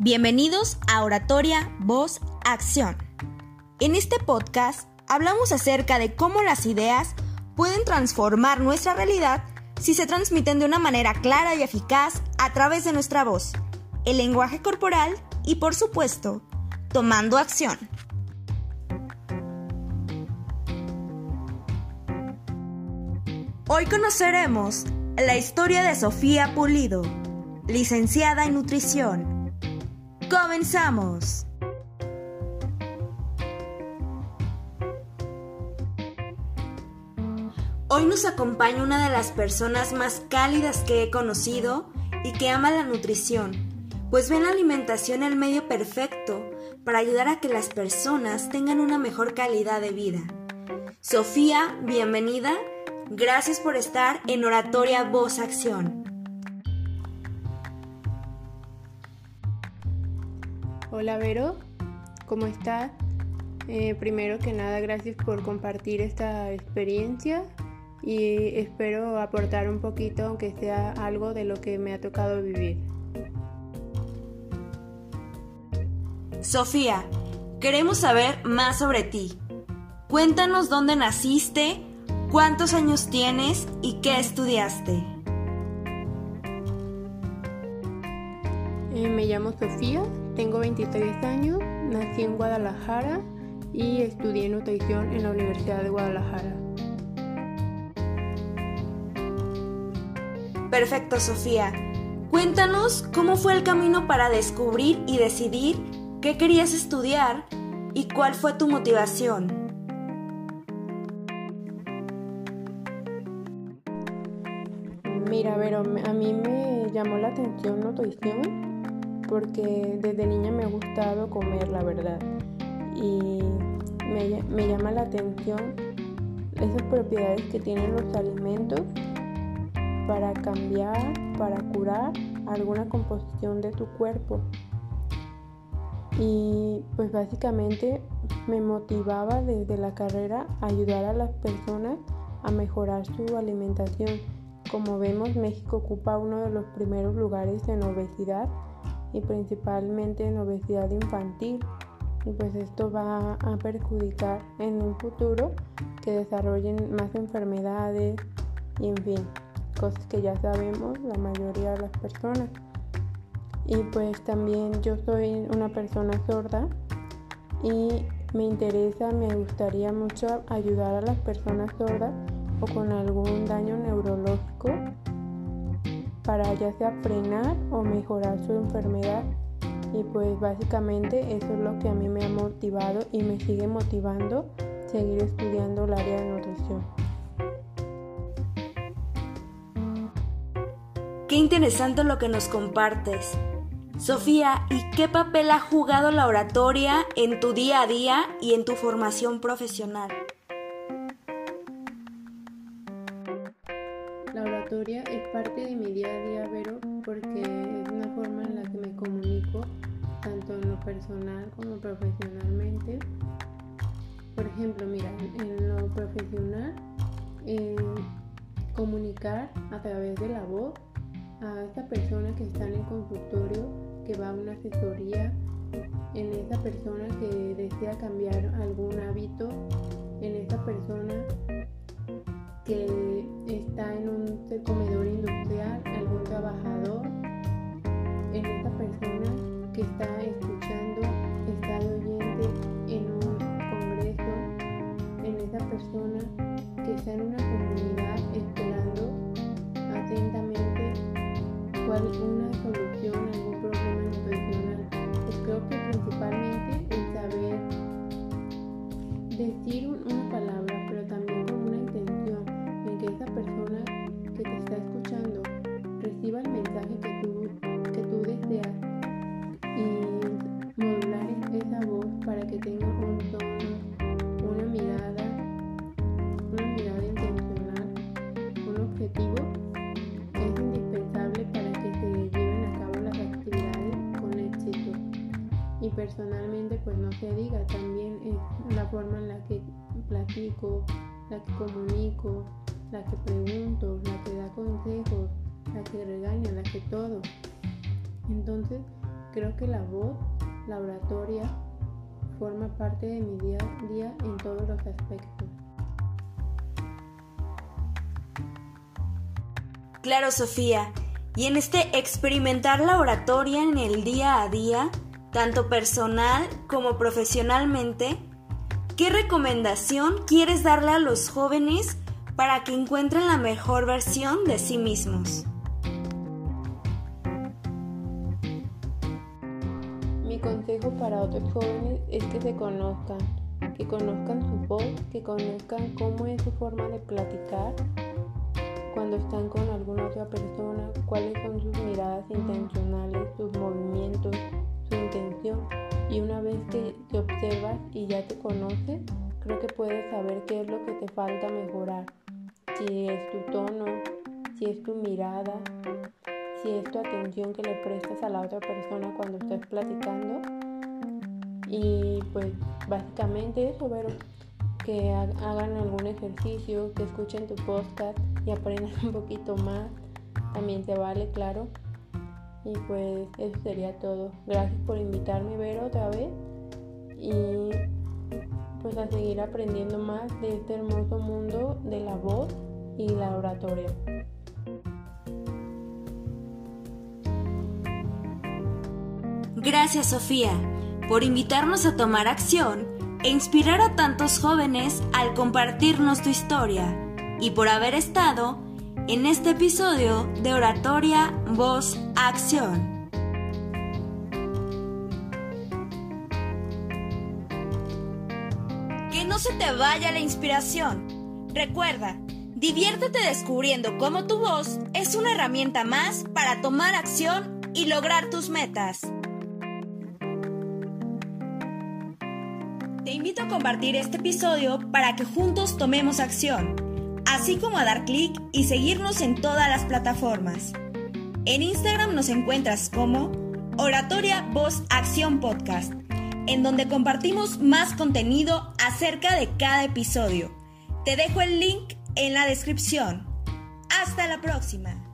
Bienvenidos a Oratoria Voz Acción. En este podcast hablamos acerca de cómo las ideas pueden transformar nuestra realidad si se transmiten de una manera clara y eficaz a través de nuestra voz, el lenguaje corporal y por supuesto, tomando acción. Hoy conoceremos la historia de Sofía Pulido, licenciada en nutrición. Comenzamos. Hoy nos acompaña una de las personas más cálidas que he conocido y que ama la nutrición, pues ve la alimentación el medio perfecto para ayudar a que las personas tengan una mejor calidad de vida. Sofía, bienvenida Gracias por estar en Oratoria Voz Acción. Hola Vero, ¿cómo estás? Eh, primero que nada, gracias por compartir esta experiencia y espero aportar un poquito, aunque sea algo de lo que me ha tocado vivir. Sofía, queremos saber más sobre ti. Cuéntanos dónde naciste, ¿Cuántos años tienes y qué estudiaste? Eh, me llamo Sofía, tengo 23 años, nací en Guadalajara y estudié nutrición en la Universidad de Guadalajara. Perfecto, Sofía. Cuéntanos cómo fue el camino para descubrir y decidir qué querías estudiar y cuál fue tu motivación. Mira, pero a mí me llamó la atención nutrición porque desde niña me ha gustado comer, la verdad. Y me, me llama la atención esas propiedades que tienen los alimentos para cambiar, para curar alguna composición de tu cuerpo. Y pues básicamente me motivaba desde la carrera a ayudar a las personas a mejorar su alimentación como vemos, México ocupa uno de los primeros lugares en obesidad y principalmente en obesidad infantil. Y pues esto va a perjudicar en un futuro que desarrollen más enfermedades y en fin, cosas que ya sabemos la mayoría de las personas. Y pues también yo soy una persona sorda y me interesa, me gustaría mucho ayudar a las personas sordas o con algún daño neurológico para ya sea frenar o mejorar su enfermedad. Y pues básicamente eso es lo que a mí me ha motivado y me sigue motivando seguir estudiando el área de nutrición. Qué interesante lo que nos compartes. Sofía, ¿y qué papel ha jugado la oratoria en tu día a día y en tu formación profesional? Es parte de mi día a día, Vero, porque es una forma en la que me comunico, tanto en lo personal como profesionalmente. Por ejemplo, mira, en lo profesional, comunicar a través de la voz a esta persona que está en el consultorio, que va a una asesoría, en esa persona que desea cambiar algún hábito, en esa persona que está en un comedor industrial, algún trabajador, en esta persona que está escuchando, está de oyente en un congreso, en esa persona que está en una comunidad esperando atentamente cuál una solución a algún problema nutricional. Pues creo que principalmente el saber decir una palabra, Y personalmente pues no se diga, también es la forma en la que platico, la que comunico, la que pregunto, la que da consejos, la que regaña, la que todo. Entonces, Creo que la voz, la oratoria, forma parte de mi día a día en todos los aspectos. Claro, Sofía. Y en este experimentar la oratoria en el día a día, tanto personal como profesionalmente, ¿qué recomendación quieres darle a los jóvenes para que encuentren la mejor versión de sí mismos? Mi consejo para otros jóvenes es que se conozcan, que conozcan su voz, que conozcan cómo es su forma de platicar cuando están con alguna otra persona, cuáles son sus miradas intencionales, prestas a la otra persona cuando estás platicando. Y pues básicamente eso, pero que hagan algún ejercicio, que escuchen tu podcast y aprendan un poquito más. También te vale, claro. Y pues eso sería todo. Gracias por invitarme a ver otra vez. Y pues a seguir aprendiendo más de este hermoso mundo de la voz y la oratoria. Gracias Sofía por invitarnos a tomar acción e inspirar a tantos jóvenes al compartirnos tu historia y por haber estado en este episodio de Oratoria Voz Acción. Que no se te vaya la inspiración. Recuerda, diviértete descubriendo cómo tu voz es una herramienta más para tomar acción y lograr tus metas. Compartir este episodio para que juntos tomemos acción, así como a dar clic y seguirnos en todas las plataformas. En Instagram nos encuentras como Oratoria Voz Acción Podcast, en donde compartimos más contenido acerca de cada episodio. Te dejo el link en la descripción. Hasta la próxima.